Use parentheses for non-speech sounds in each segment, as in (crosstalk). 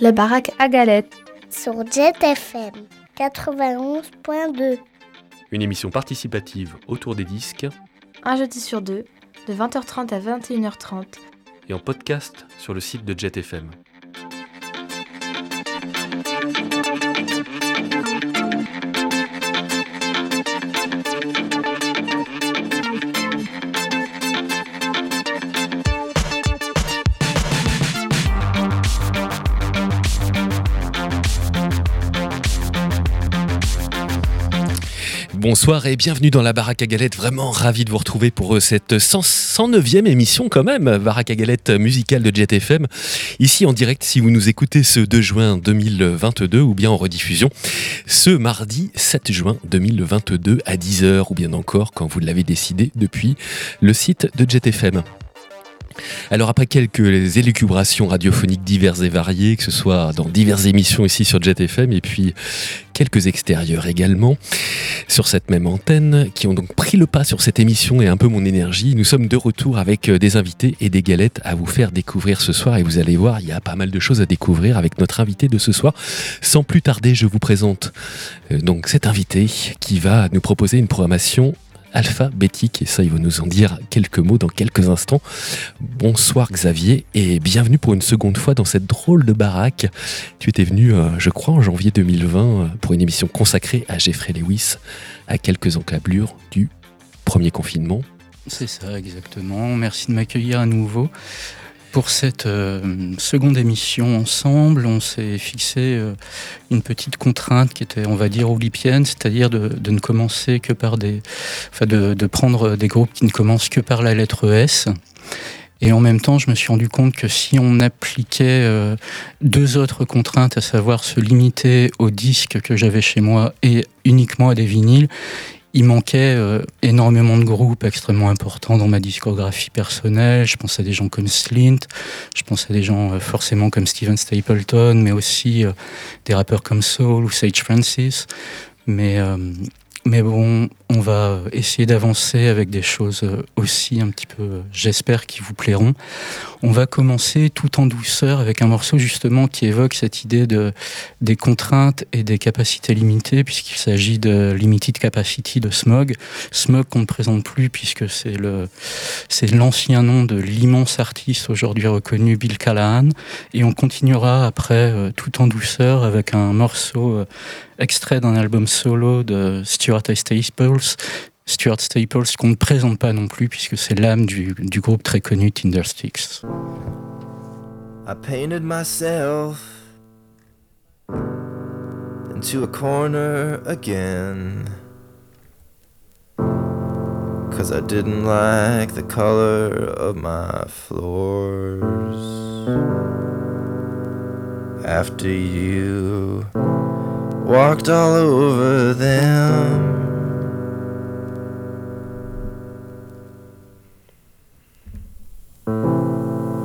La baraque à galettes. Sur Jet FM 91.2. Une émission participative autour des disques. Un jeudi sur deux, de 20h30 à 21h30. Et en podcast sur le site de Jet FM. Bonsoir et bienvenue dans la Baraque à Galette. Vraiment ravi de vous retrouver pour euh, cette 109e émission quand même, Baraque à Galette musicale de Jet FM. Ici en direct si vous nous écoutez ce 2 juin 2022 ou bien en rediffusion ce mardi 7 juin 2022 à 10h ou bien encore quand vous l'avez décidé depuis le site de Jet FM. Alors après quelques élucubrations radiophoniques diverses et variées, que ce soit dans diverses émissions ici sur Jet FM et puis quelques extérieurs également sur cette même antenne qui ont donc pris le pas sur cette émission et un peu mon énergie, nous sommes de retour avec euh, des invités et des galettes à vous faire découvrir ce soir et vous allez voir, il y a pas mal de choses à découvrir avec notre invité de ce soir. Sans plus tarder, je vous présente euh, donc cet invité qui va nous proposer une programmation alphabétique. Et ça, il va nous en dire quelques mots dans quelques instants. Bonsoir Xavier et bienvenue pour une seconde fois dans cette drôle de baraque. Tu étais venu, euh, je crois, en janvier 2020 euh, pour une émission consacrée à Jeffrey Lewis, à quelques encablures du premier confinement. C'est ça, exactement. Merci de m'accueillir à nouveau. Pour cette euh, seconde émission ensemble, on s'est fixé euh, une petite contrainte qui était, on va dire, oulipienne, c'est-à-dire de, ne commencer que par des, enfin de, prendre des groupes qui ne commencent que par la lettre S. Et en même temps, je me suis rendu compte que si on appliquait euh, deux autres contraintes, à savoir se limiter aux disques que j'avais chez moi et uniquement à des vinyles, il manquait euh, énormément de groupes extrêmement importants dans ma discographie personnelle. Je pense à des gens comme Slint, je pense à des gens euh, forcément comme Steven Stapleton, mais aussi euh, des rappeurs comme Soul ou Sage Francis. Mais mais bon, on va essayer d'avancer avec des choses aussi un petit peu, j'espère, qui vous plairont. On va commencer tout en douceur avec un morceau justement qui évoque cette idée de, des contraintes et des capacités limitées, puisqu'il s'agit de Limited Capacity de Smog. Smog qu'on ne présente plus puisque c'est le, c'est l'ancien nom de l'immense artiste aujourd'hui reconnu Bill Callahan. Et on continuera après euh, tout en douceur avec un morceau euh, extrait d'un album solo de Stuart Staples, Stuart Staples qu'on ne présente pas non plus puisque c'est l'âme du, du, groupe très connu Tindersticks. I painted myself into a corner again Cause I didn't like the color of my floors. After you walked all over them.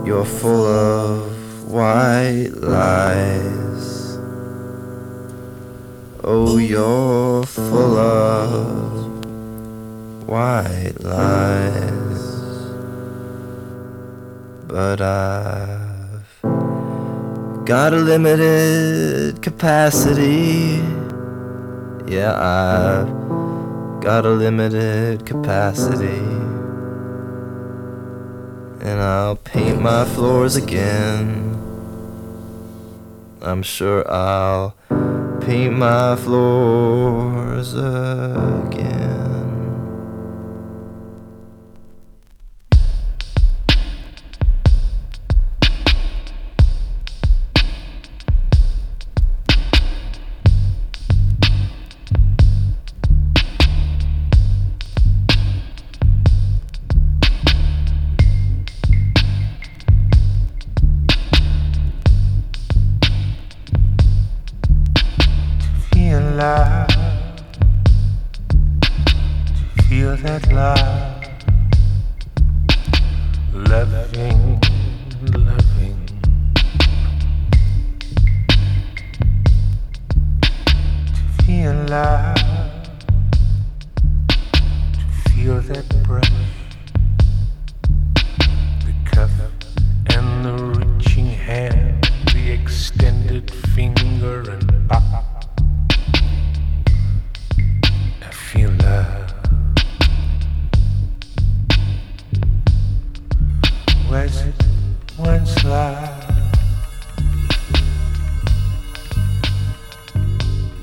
You're full of white lies. Oh, you're full of white lies. But I Got a limited capacity. Yeah, I've got a limited capacity. And I'll paint my floors again. I'm sure I'll paint my floors again.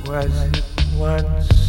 Was once?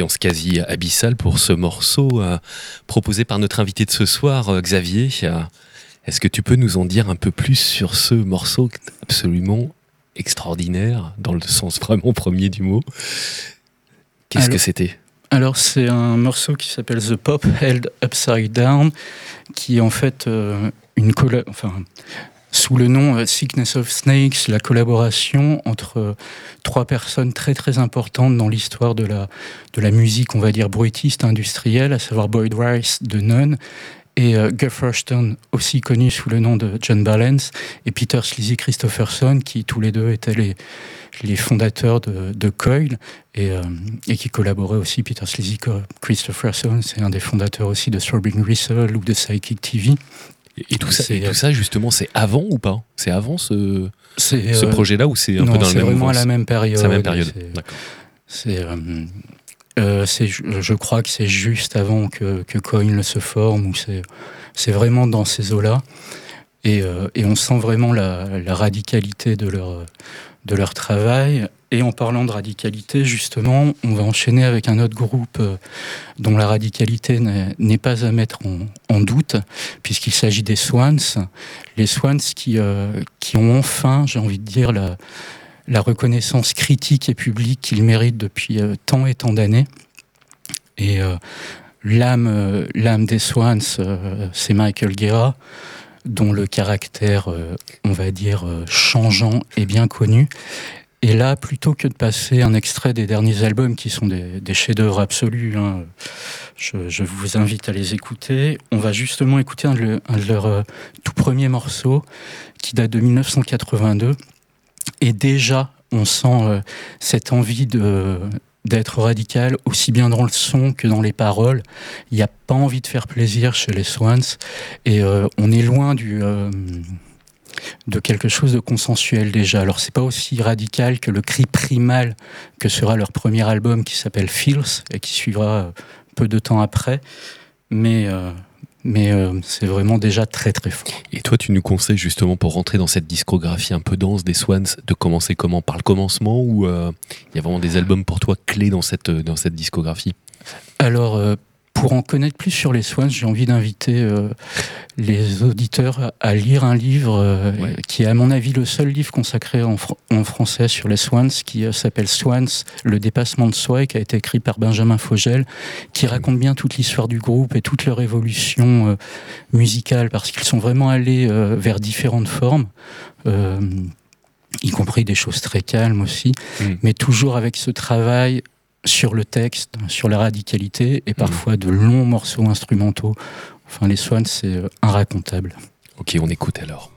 Ambiance quasi abyssale pour ce morceau euh, proposé par notre invité de ce soir, euh, Xavier. Euh, Est-ce que tu peux nous en dire un peu plus sur ce morceau absolument extraordinaire, dans le sens vraiment premier du mot? Qu'est-ce que c'était? Alors c'est un morceau qui s'appelle The Pop Held Upside Down, qui est en fait euh, une enfin sous le nom euh, Sickness of Snakes, la collaboration entre euh, trois personnes très très importantes dans l'histoire de la de la musique, on va dire bruitiste industrielle, à savoir Boyd Rice de None et euh, Guff Rushton, aussi connu sous le nom de John Balance, et Peter Sleazy Christopherson, qui tous les deux étaient les, les fondateurs de, Coil, et, et qui collaboraient aussi. Peter Sleazy Christopherson, c'est un des fondateurs aussi de Throbbing Gristle ou de Psychic TV. Et tout, ça, C'est- et tout ça, justement, c'est avant ou pas? C'est avant ce, C'est ce euh, projet-là ou c'est un non, peu dans le c'est même vraiment à la même période. C'est la même période. C'est-. C'est, euh, euh, c'est- je crois que c'est juste avant que, que Coin se forme, ou c'est, c'est vraiment dans ces eaux-là. Et, euh, et on sent vraiment la, la radicalité de leur, de leur travail. Et en parlant de radicalité, justement, on va enchaîner avec un autre groupe euh, dont la radicalité n'est, pas à mettre en, doute, puisqu'il s'agit des Swans. Les Swans qui, euh, qui ont enfin, j'ai envie de dire, la, reconnaissance critique et publique qu'ils méritent depuis euh, tant et tant d'années. Et l'âme, l'âme des Swans, c'est Michael Guerra, dont le caractère, on va dire, changeant est bien connu. Et là, plutôt que de passer un extrait des derniers albums qui sont des, chefs-d'œuvre absolus, hein, je, vous invite à les écouter. On va justement écouter un de, leurs euh, tout premiers morceaux qui date de 1982. Et déjà, on sent euh, cette envie de d'être radical aussi bien dans le son que dans les paroles. Il n'y a pas envie de faire plaisir chez les Swans et euh, on est loin du de quelque chose de consensuel déjà. Alors c'est pas aussi radical que le cri primal que sera leur premier album qui s'appelle Feels et qui suivra euh, peu de temps après, mais euh, mais euh, c'est vraiment déjà très très fort. Et toi, tu nous conseilles justement pour rentrer dans cette discographie un peu dense des Swans, de commencer comment? Par le commencement ou euh, il y a vraiment des albums pour toi clés dans cette, dans cette discographie? Alors, pour en connaître plus sur les Swans, j'ai envie d'inviter euh, les auditeurs à lire un livre euh, Ouais. qui est, à mon avis, le seul livre consacré en, fr- en français sur les Swans, qui euh, s'appelle Swans, le dépassement de soi, et qui a été écrit par Benjamin Fogel, qui raconte bien toute l'histoire du groupe et toute leur évolution euh, musicale, parce qu'ils sont vraiment allés euh, vers différentes formes. euh, y compris des choses très calmes aussi, Mm. mais toujours avec ce travail sur le texte, sur la radicalité, et parfois de longs morceaux instrumentaux. Enfin, les Swans, c'est euh, inracontable. Ok, on écoute alors.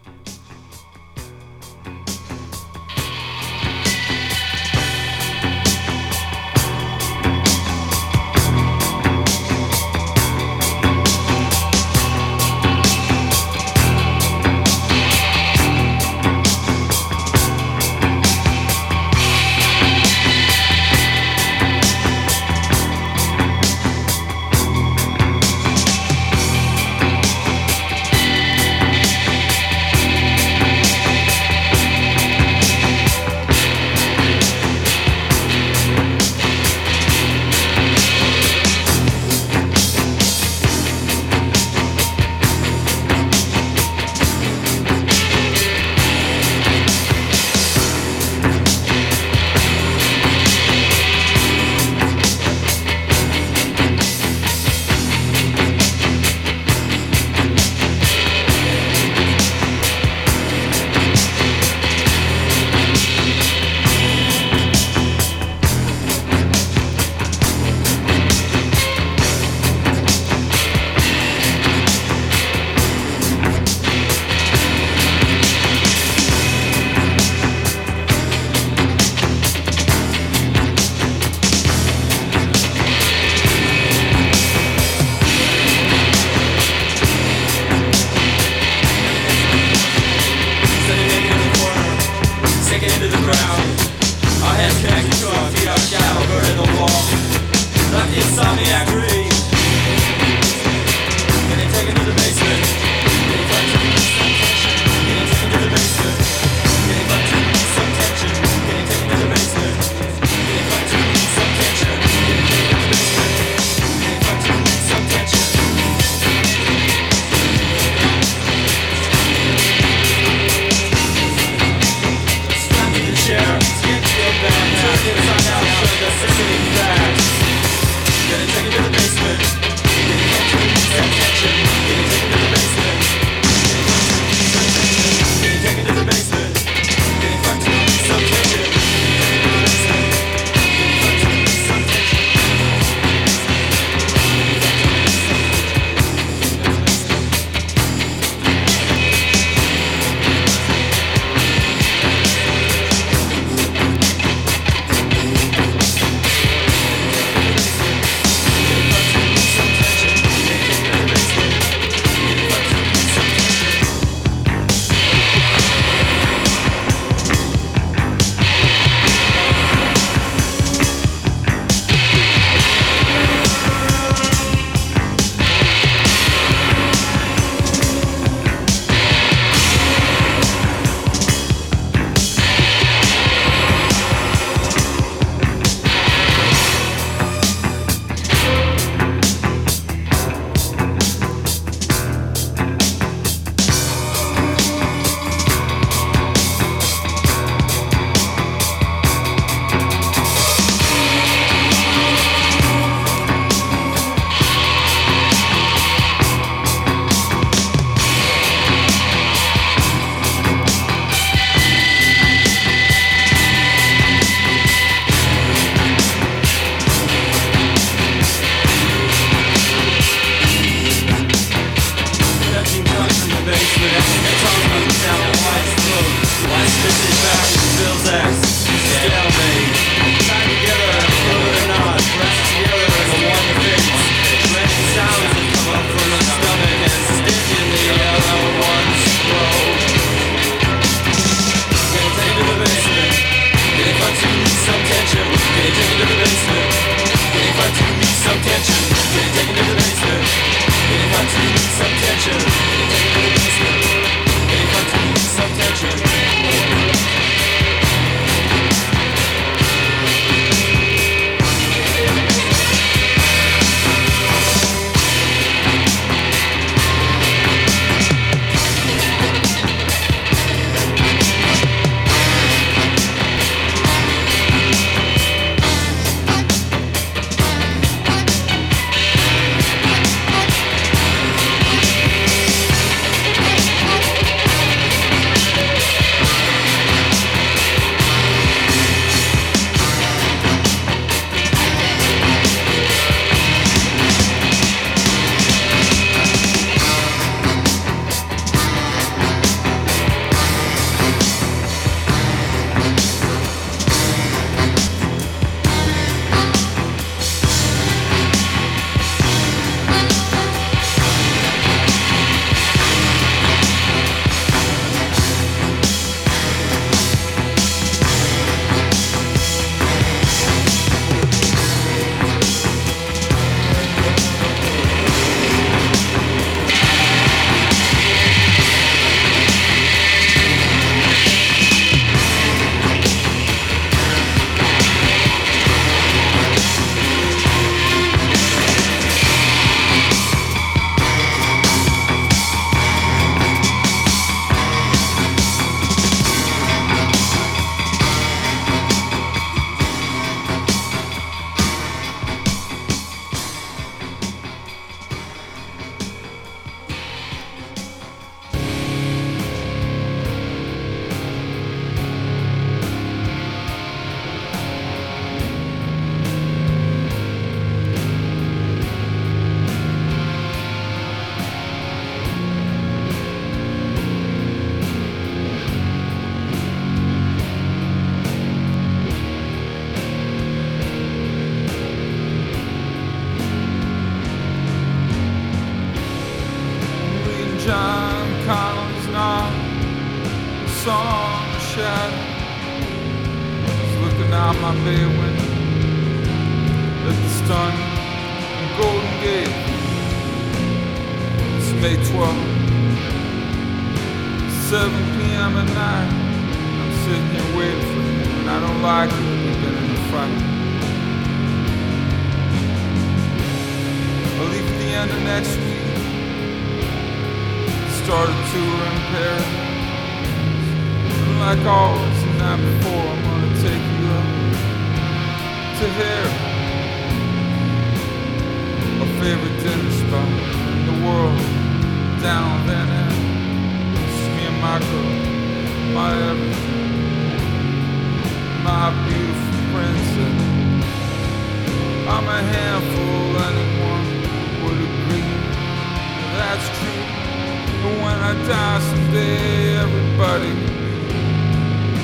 die someday. Everybody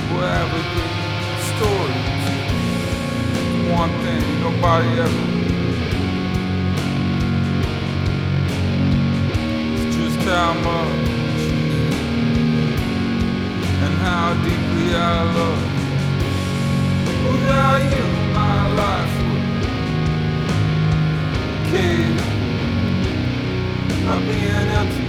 will have a good story. One thing nobody ever. It's just how much and how deeply I love. Without you, my life would cave. I'd be an empty.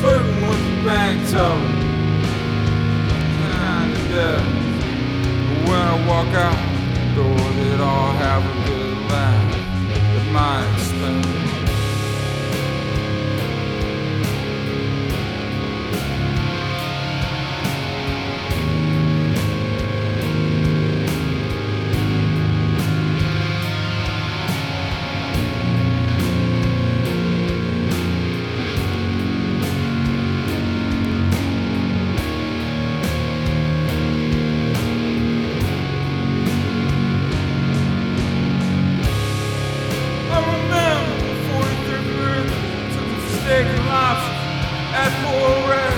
flirting with the back toe. Kinda. When I walk out the door, they'd all have a good laugh. It might stick left and forever.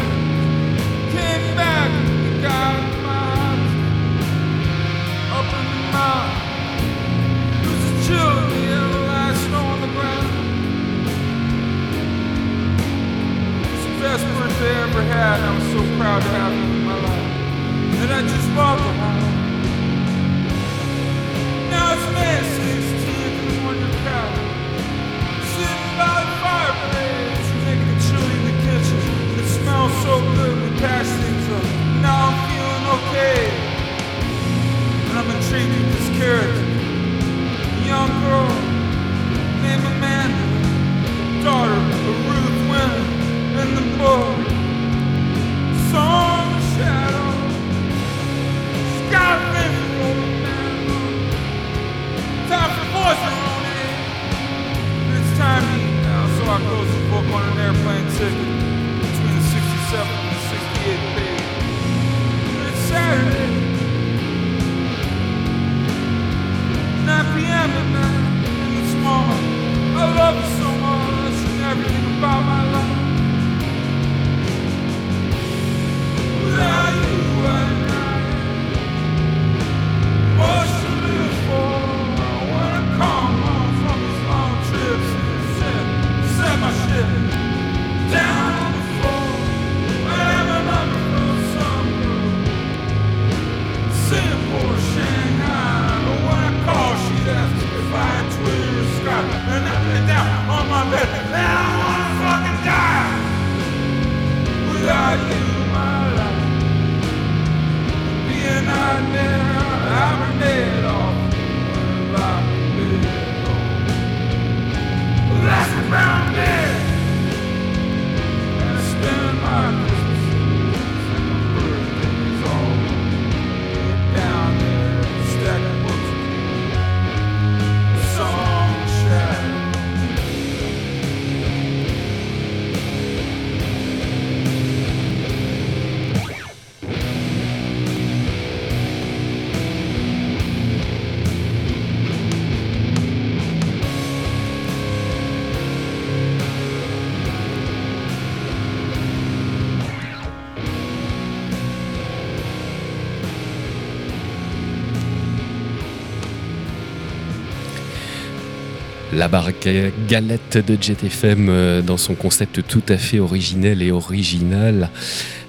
La barque galette de JetFM euh, dans son concept tout à fait originel et original,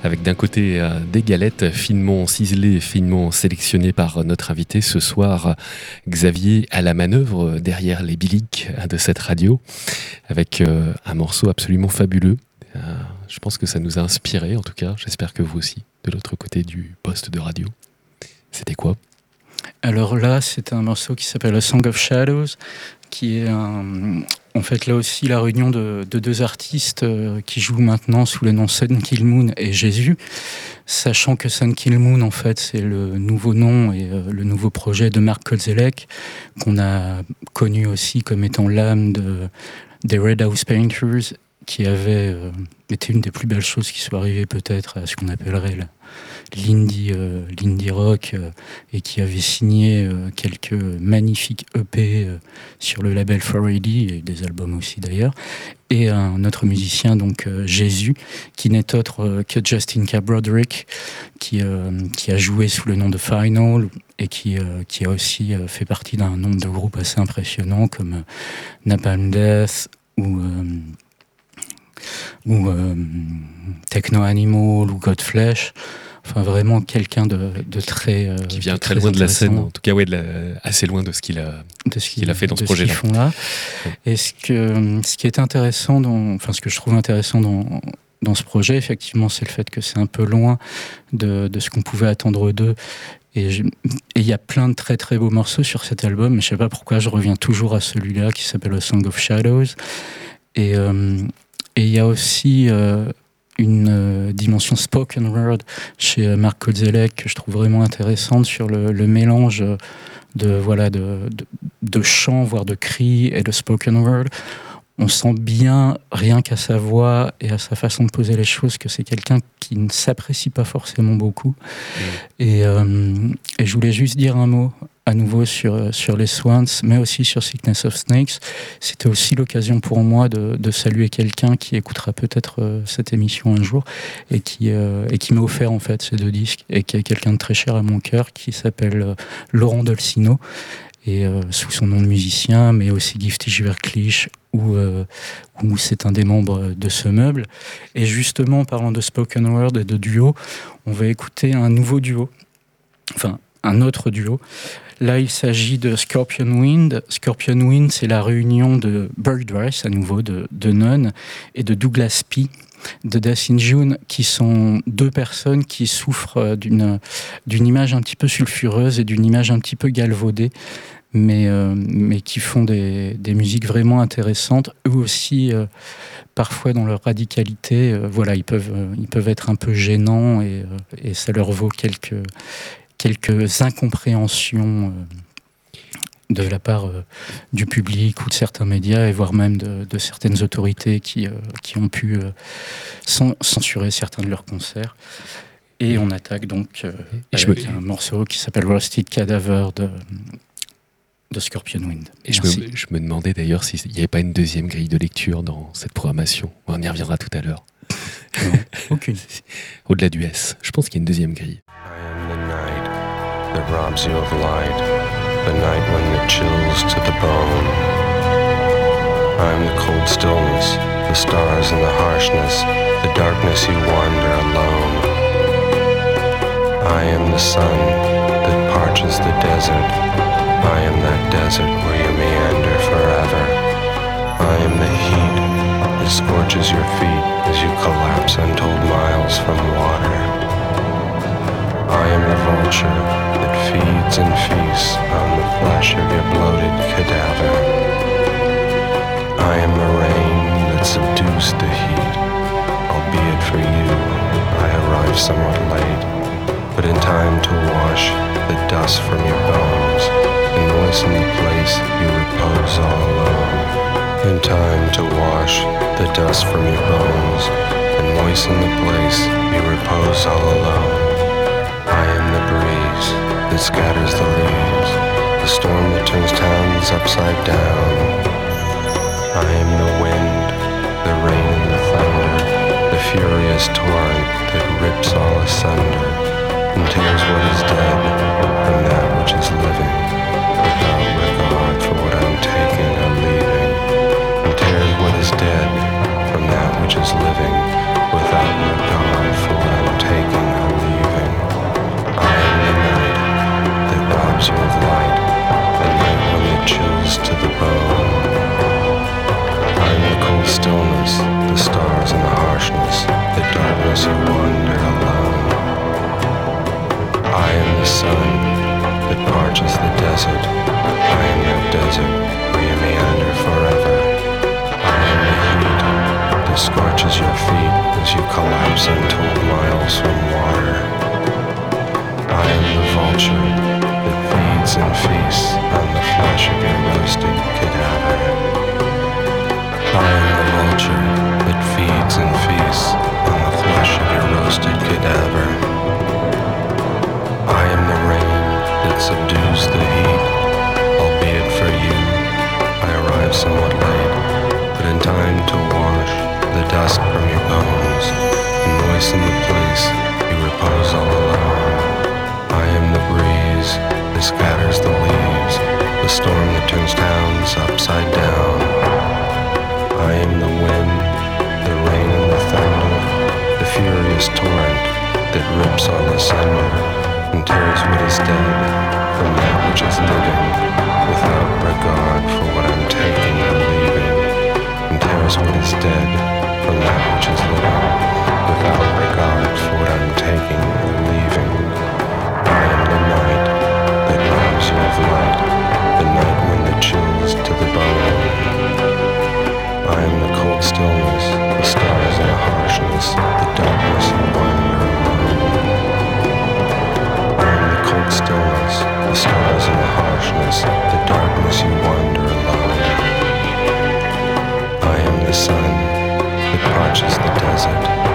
avec d'un côté euh, des galettes finement ciselées, finement sélectionnées par notre invité ce soir, Xavier à la manœuvre derrière les biliques de cette radio, avec euh, un morceau absolument fabuleux. Je pense que ça nous a inspiré, en tout cas. J'espère que vous aussi, de l'autre côté du poste de radio. C'était quoi? Alors là, c'est un morceau qui s'appelle A Song of Shadows, qui est en fait là aussi la réunion de, deux artistes euh, qui jouent maintenant sous le nom Sun Kill Moon et Jésus, sachant que Sun Kill Moon en fait c'est le nouveau nom et euh, le nouveau projet de Mark Kozelek qu'on a connu aussi comme étant l'âme de, des Red House Painters qui avait euh, été une des plus belles choses qui soit arrivées peut-être à ce qu'on appellerait l'indie euh, rock euh, et qui avait signé quelques magnifiques EP sur le label 4AD et des albums aussi d'ailleurs et un autre musicien donc Jésus qui n'est autre que Justin K. Broderick qui, qui a joué sous le nom de Final et qui, qui a aussi fait partie d'un nombre de groupes assez impressionnants comme Napalm Death ou ou euh, Techno Animal ou Godflesh. Enfin, vraiment quelqu'un de, très. Euh, qui vient très, loin de la scène, en tout cas, ouais, assez loin de ce qu'il a, de ce qu'il a fait dans ce projet-là. là. Et ce, que, ce qui est intéressant, dans, enfin, ce que je trouve intéressant dans, dans ce projet, effectivement, c'est le fait que c'est un peu loin de, de ce qu'on pouvait attendre d'eux. Et il y a plein de très très beaux morceaux sur cet album, mais je sais pas pourquoi je reviens toujours à celui-là qui s'appelle A Song of Shadows. Et, euh, et il y a aussi euh, une euh, dimension spoken word chez euh, Marc Kozelek que je trouve vraiment intéressante sur le, mélange de, voilà, de, de, de chants, voire de cris et de spoken word on sent bien, rien qu'à sa voix et à sa façon de poser les choses, que c'est quelqu'un qui ne s'apprécie pas forcément beaucoup. Et, et, je voulais juste dire un mot à nouveau sur, sur les Swans, mais aussi sur Sickness of Snakes. C'était aussi l'occasion pour moi de, de saluer quelqu'un qui écoutera peut-être euh, cette émission un jour et qui, euh, et qui m'a offert en fait ces deux disques et qui est quelqu'un de très cher à mon cœur qui s'appelle euh, Laurent Dolcino et sous son nom de musicien, mais aussi Gifty Verklich, où, où c'est un des membres de ce meuble. Et justement, parlant de spoken word et de duo, on va écouter un nouveau duo, enfin un autre duo, Là, il s'agit de Scorpion Wind. Scorpion Wind, c'est la réunion de Bird Rice, à nouveau, de, de et de Douglas P de Dacin June, qui sont deux personnes qui souffrent d'une d'une image un petit peu sulfureuse et d'une image un petit peu galvaudée, mais, euh, mais qui font des, des, musiques vraiment intéressantes. Eux aussi, euh, parfois dans leur radicalité, euh, voilà, ils peuvent, ils peuvent être un peu gênants et, et ça leur vaut quelques, quelques incompréhensions euh, de la part euh, du public ou de certains médias et voire même de, certaines autorités qui, euh, qui ont pu censurer certains de leurs concerts. Et on attaque donc avec un morceau qui s'appelle Rusted Cadaver de, de Scorpion Wind. Et je me, je me, demandais d'ailleurs s'il n'y avait pas une deuxième grille de lecture dans cette programmation. On y reviendra tout à l'heure. aucune. (laughs) Au-delà du S, je pense qu'il y a une deuxième grille. That robs you of light, the night when it chills to the bone. I am the cold stillness, the stars and the harshness, the darkness you wander alone. I am the sun that parches the desert, I am that desert where you meander forever. I am the heat that scorches your feet as you collapse untold miles from the water. I am the vulture that feeds and feasts on the flesh of your bloated cadaver. I am the rain that subdues the heat, albeit for you I arrive somewhat late, but in time to wash the dust from your bones and moisten the place you repose all alone. In time to wash the dust from your bones and moisten the place you repose all alone. I am the breeze that scatters the leaves, the storm that turns towns upside down. I am the wind, the rain and the thunder, the furious torrent that rips all asunder and tears what is dead from that which is living, parches the desert, I am that desert where you meander forever. I am the heat that scorches your feet as you collapse untold miles from water. I am the vulture that feeds and feasts on the flesh of your roasted cadaver. I am the vulture that feeds and feasts on the flesh of your roasted cadaver. Subdues the heat, albeit for you. I arrive somewhat late, but in time to wash the dust from your bones and moisten the place you repose all alone. I am the breeze that scatters the leaves, the storm that turns towns upside down. And tears what is dead from that which is living, without regard for what I'm taking or leaving, and tears what is dead from that which is living, without regard for what I'm taking or leaving. I am the night that robs you of light, the night wind that chills to the bone. I am the cold stillness, the stars the stars in the harshness, the darkness you wander alone. I am the sun that parches the desert.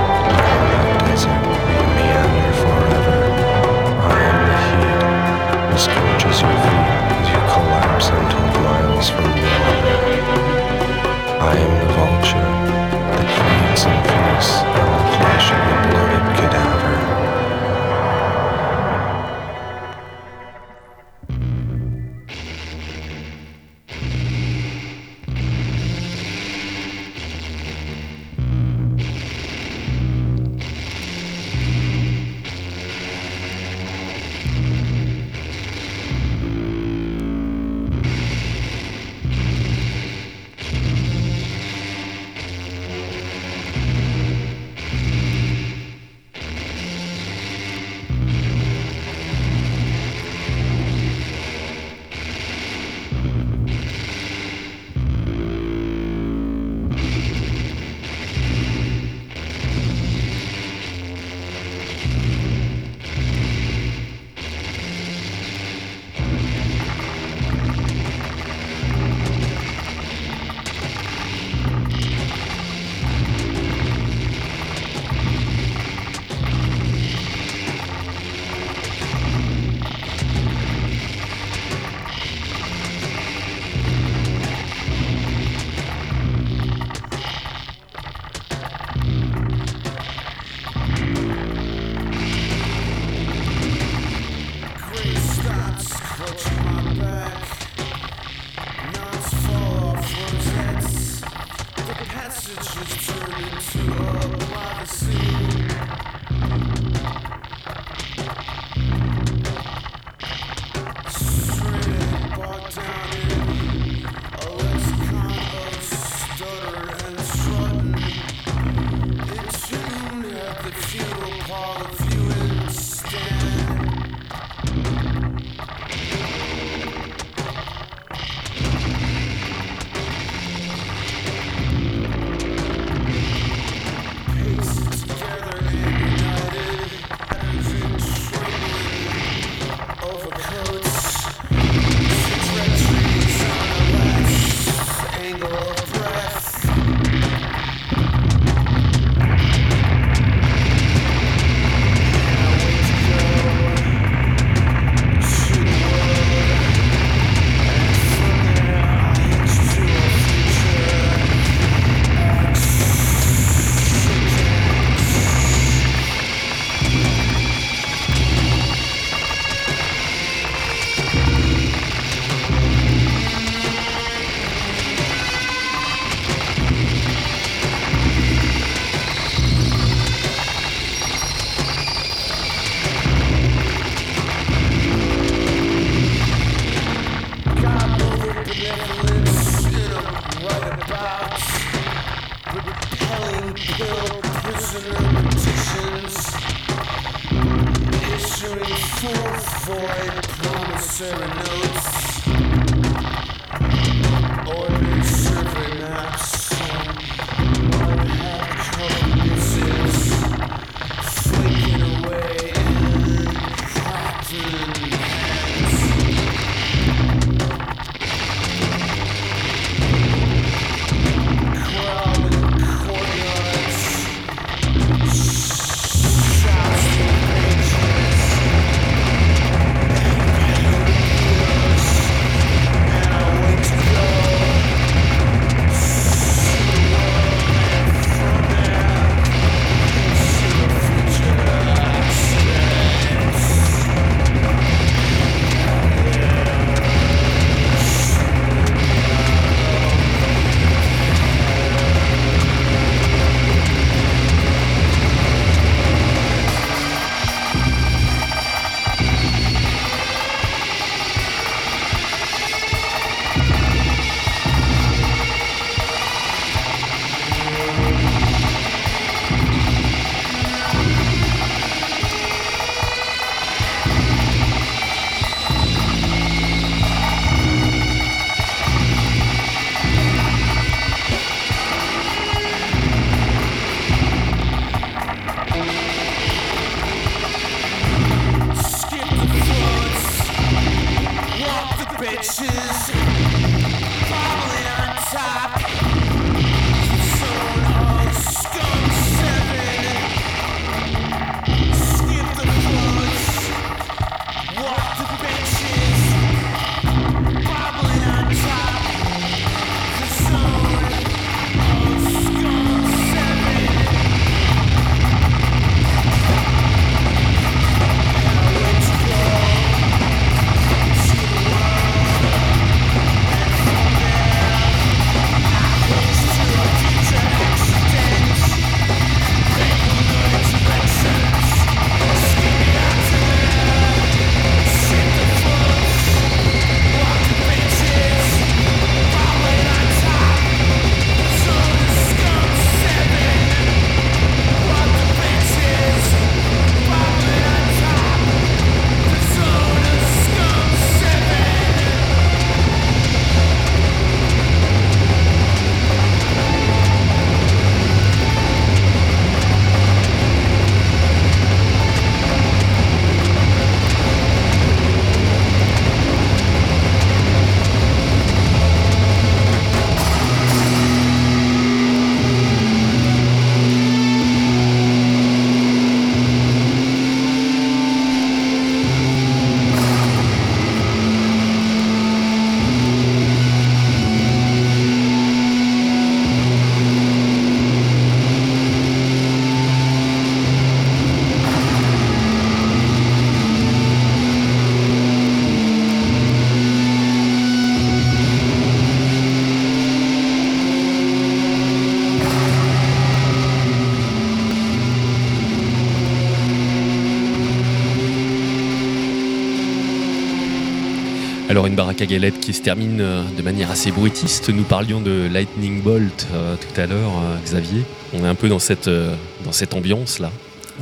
Alors une baraque à qui se termine euh, de manière assez bruitiste. Nous parlions de Lightning Bolt euh, tout à l'heure, euh, Xavier. On est un peu dans cette, dans cette ambiance-là.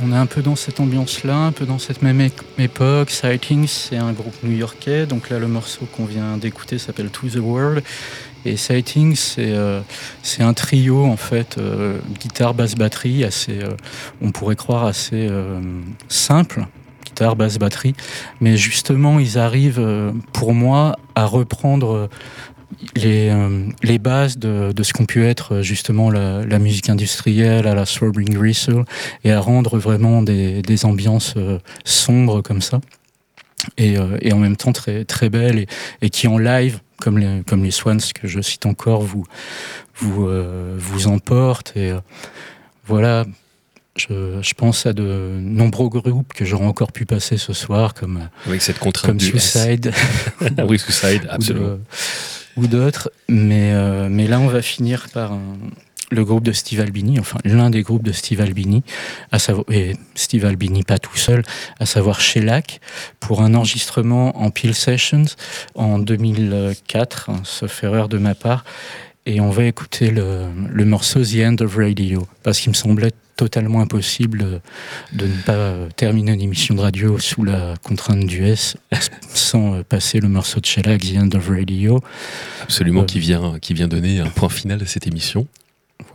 On est un peu dans cette ambiance-là, un peu dans cette même époque. Sightings, c'est un groupe new-yorkais. Donc là, le morceau qu'on vient d'écouter s'appelle To the World. Et Sightings, c'est un trio, en fait, guitare, basse, batterie, assez, on pourrait croire assez simple. Guitare, basse, batterie. Mais justement, ils arrivent, euh, pour moi, à reprendre euh, les, euh, les bases de, de ce qu'ont pu être justement la, musique industrielle à la Throbbing Gristle et à rendre vraiment des, des ambiances sombres comme ça. Et, et en même temps très, très belles et, et qui en live comme les, comme les Swans que je cite encore vous, vous, vous emportent. Et voilà je, je pense à de nombreux groupes que j'aurais encore pu passer ce soir comme, Avec cette contrainte comme du S. Suicide (laughs) oui, Suicide, ou absolument. de- ou d'autres. Mais, euh, mais là, on va finir par un- le groupe de Steve Albini, enfin l'un des groupes de Steve Albini, à savoir, et Steve Albini pas tout seul, à savoir Shellac, pour un enregistrement en Peel Sessions en 2004, hein, sauf erreur de ma part. Et on va écouter le, le morceau The End of Radio, parce qu'il me semblait totalement impossible de ne pas terminer une émission de radio sous la contrainte du S sans passer le morceau de Shellac, The End of Radio. Absolument, Euh. qui, vient, qui vient donner un point final à cette émission.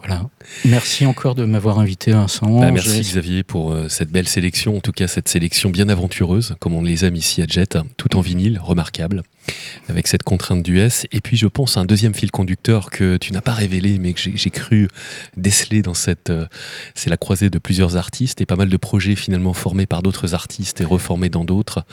Voilà. Merci encore de m'avoir invité, Vincent. Bah, merci Xavier pour euh, cette belle sélection, en tout cas cette sélection bien aventureuse, comme on les aime ici à Jet, tout en vinyle, remarquable, avec cette contrainte du S. Et puis je pense à un deuxième fil conducteur que tu n'as pas révélé, mais que j'ai j'ai cru déceler dans cette... euh, C'est la croisée de plusieurs artistes et pas mal de projets finalement formés par d'autres artistes et reformés dans d'autres,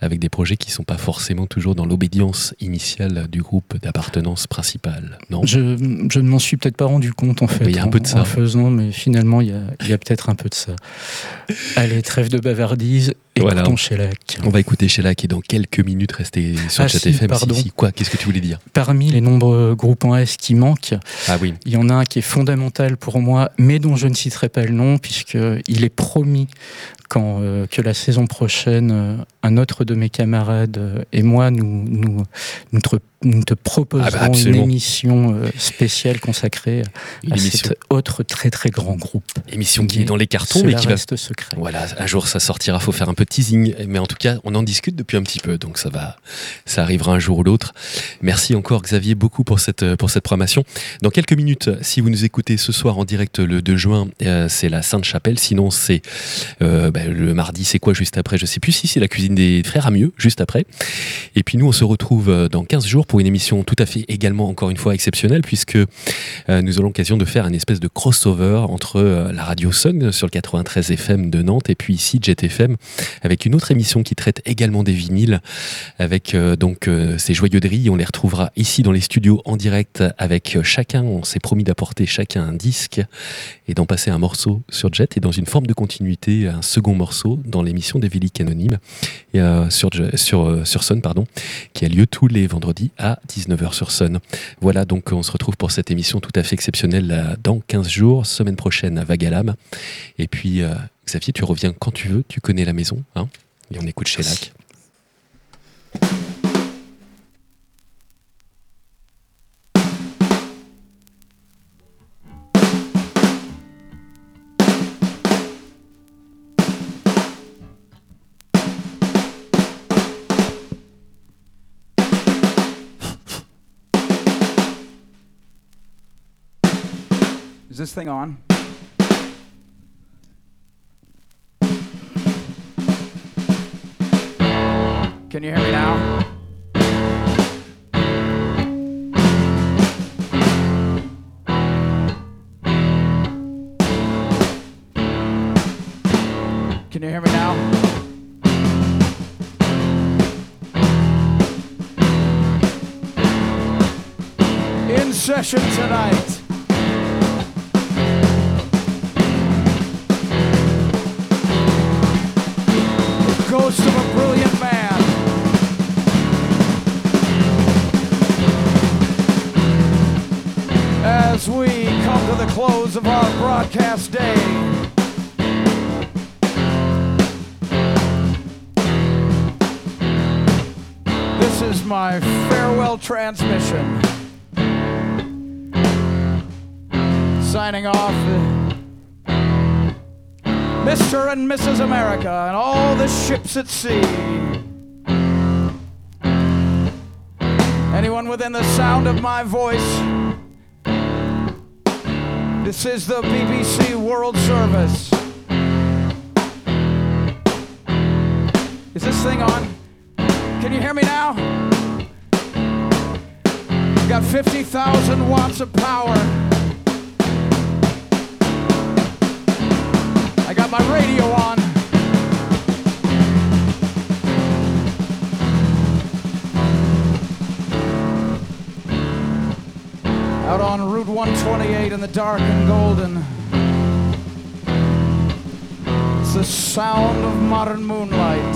avec des projets qui ne sont pas forcément toujours dans l'obédience initiale du groupe d'appartenance principale. Non? Je, je ne m'en suis peut-être pas rendu compte en fait. il y a un en- peu de ça. En faisant, mais finalement, il y a, a peut-être un peu de ça. Allez, trêve de bavardise, Voilà. écoutons Shellac. On va écouter Shellac et dans quelques minutes rester sur Ah, Chat si, FM. pardon. Si, si. Quoi Qu'est-ce que tu voulais dire? Parmi les nombreux groupes en S qui manquent, Ah oui. il y en a un qui est fondamental pour moi, mais dont je ne citerai pas le nom, puisqu'il est promis quand, euh, que la saison prochaine, euh, un autre de mes camarades euh, et moi, nous, nous, nous, te, nous te proposerons Ah bah, une émission spéciale consacrée Une à émission, cet autre très très grand groupe. émission qui est dans les cartons, mais qui va. reste secret. Voilà, un jour ça sortira, faut faire un peu de teasing. Mais en tout cas, on en discute depuis un petit peu, donc ça va, ça arrivera un jour ou l'autre. Merci encore Xavier beaucoup pour cette, pour cette programmation. Dans quelques minutes, si vous nous écoutez ce soir en direct le 2 juin, c'est la Sainte-Chapelle. Sinon, c'est euh, bah, le mardi, c'est quoi juste après? Je sais plus si c'est la cuisine des frères à mieux, juste après. Et puis nous, on se retrouve euh, dans 15 jours pour une émission tout à fait également, encore une fois, exceptionnelle, puisque euh, nous aurons l'occasion de faire une espèce de crossover entre euh, la radio Sun sur le 93 FM de Nantes et puis ici Jet FM, avec une autre émission qui traite également des vinyles, avec donc ces joyauderies. On les retrouvera ici dans les studios en direct avec chacun. On s'est promis d'apporter chacun un disque et d'en passer un morceau sur Jet et dans une forme de continuité, un second morceau dans l'émission des Véliques Anonymes euh, sur, sur, euh, sur Sun, pardon, qui a lieu tous les vendredis à 19h sur Sun. Voilà, donc on se retrouve pour cette émission tout à fait exceptionnelle là, dans 15 jours, semaine prochaine à Vagalam. Et puis, euh, Xavier, tu reviens quand tu veux, tu connais la maison, hein et on écoute Shellac. This thing on? Can you hear me now? Can you hear me now? In session tonight. Ghost of a brilliant man. As we come to the close of our broadcast day, this is my farewell transmission. Signing off. Mr. and Mrs. America and all the ships at sea. Anyone within the sound of my voice, this is the BBC World Service. Is this thing on? Can you hear me now? Got 50,000 watts of power. My radio on. Out on Route 128 in the dark and golden. It's the sound of modern moonlight.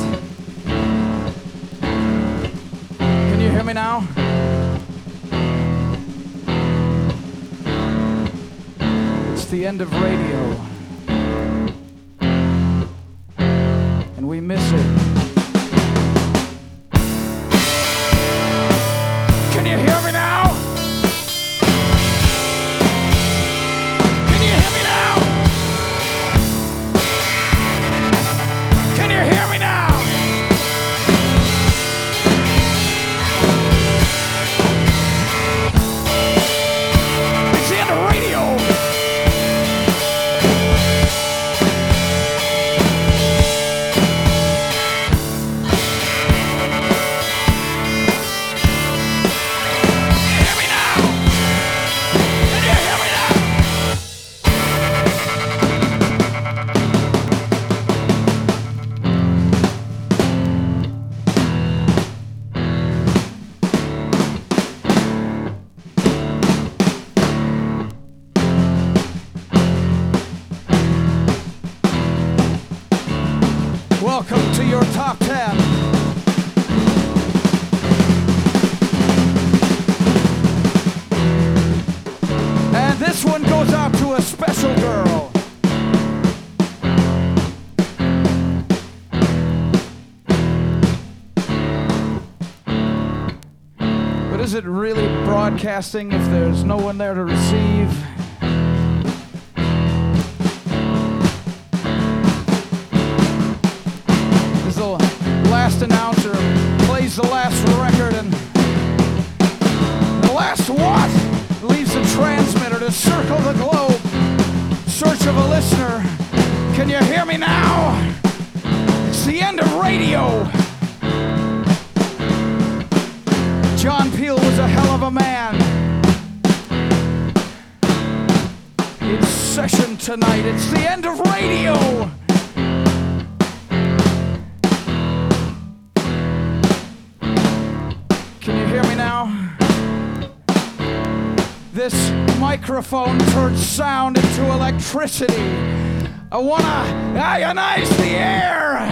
Can you hear me now? It's the end of radio. And we miss it. Broadcasting if there's no one there to receive? Microphone turns sound into electricity. I wanna ionize the air.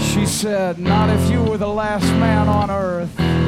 She said, Not if you were the last man on earth.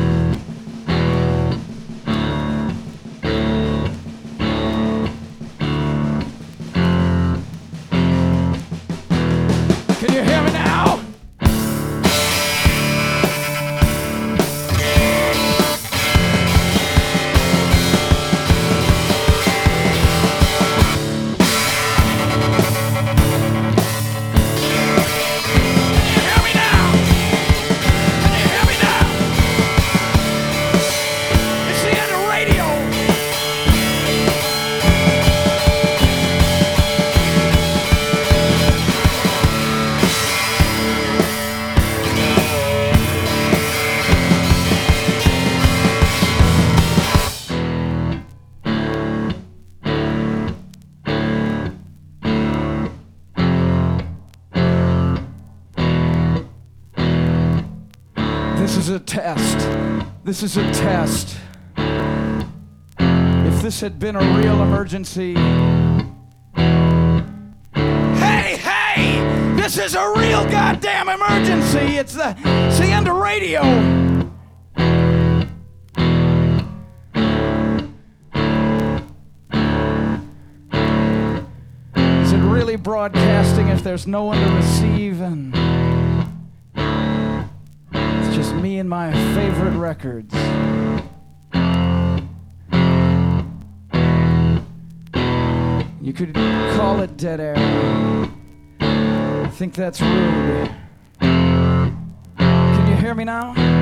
This is a test. If this had been a real emergency. Hey, hey! This is a real goddamn emergency! It's the, of radio! Is it really broadcasting if there's no one to receive and. Me and my favorite records. You could call it dead air. I think that's rude. Can you hear me now?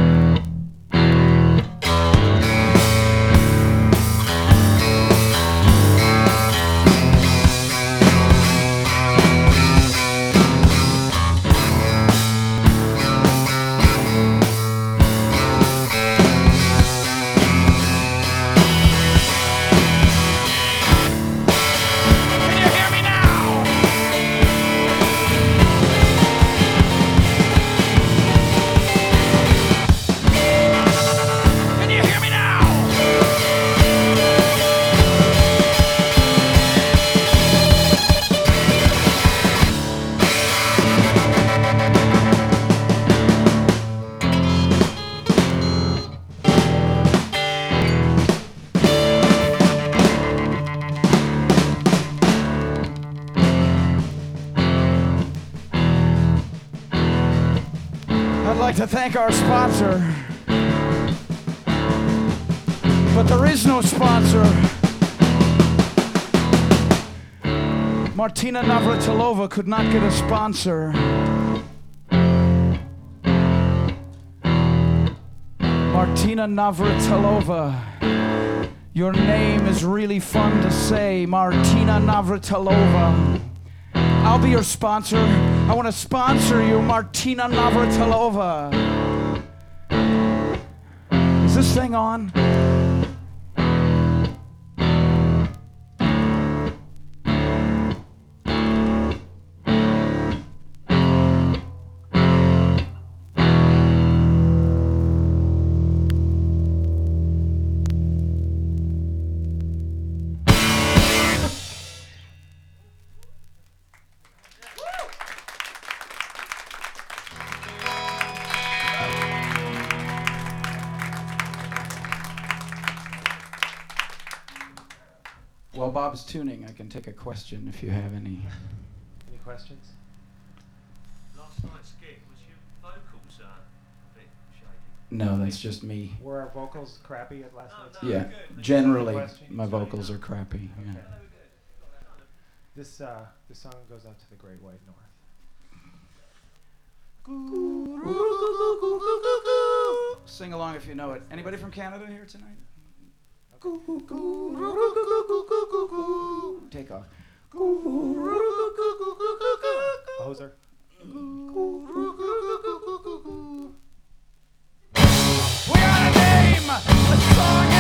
Thank our sponsor. But there is no sponsor. Martina Navratilova could not get a sponsor. Martina Navratilova. Your name is really fun to say, Martina Navratilova. I'll be your sponsor. I want to sponsor you, Martina Navratilova. Is this thing on? Bob's tuning, I can take a question if you have any. Any questions? Last night's gig was your vocals uh, a bit shady. No, that's just me. Were our vocals crappy at last night's? Yeah, generally, my vocals are crappy. Yeah. This uh, this song goes out to the Great White North. Sing along if you know it. Anybody from Canada here tonight? Take off. Hoser. We gotta name a song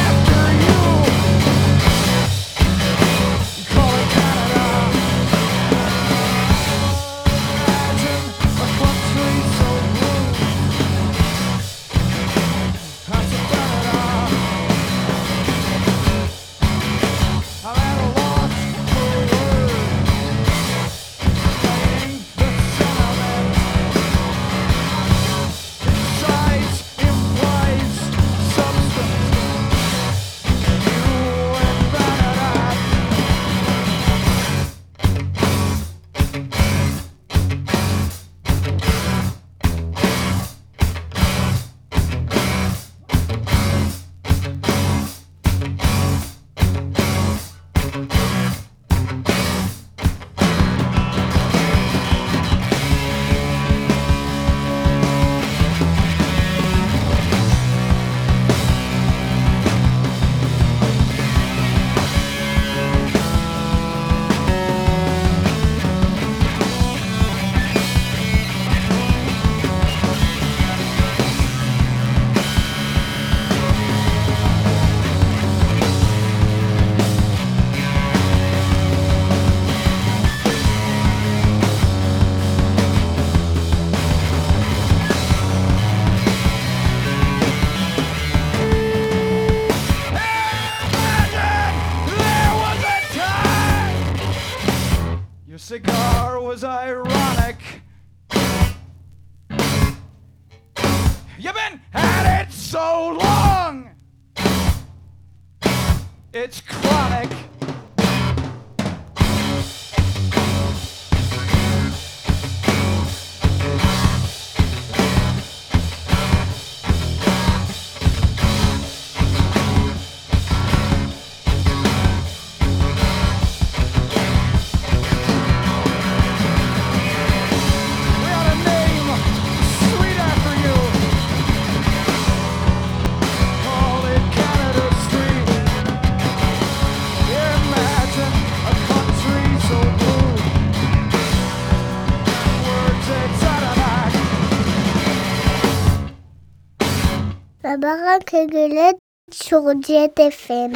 La baraque à Gueulette sur Jet FM.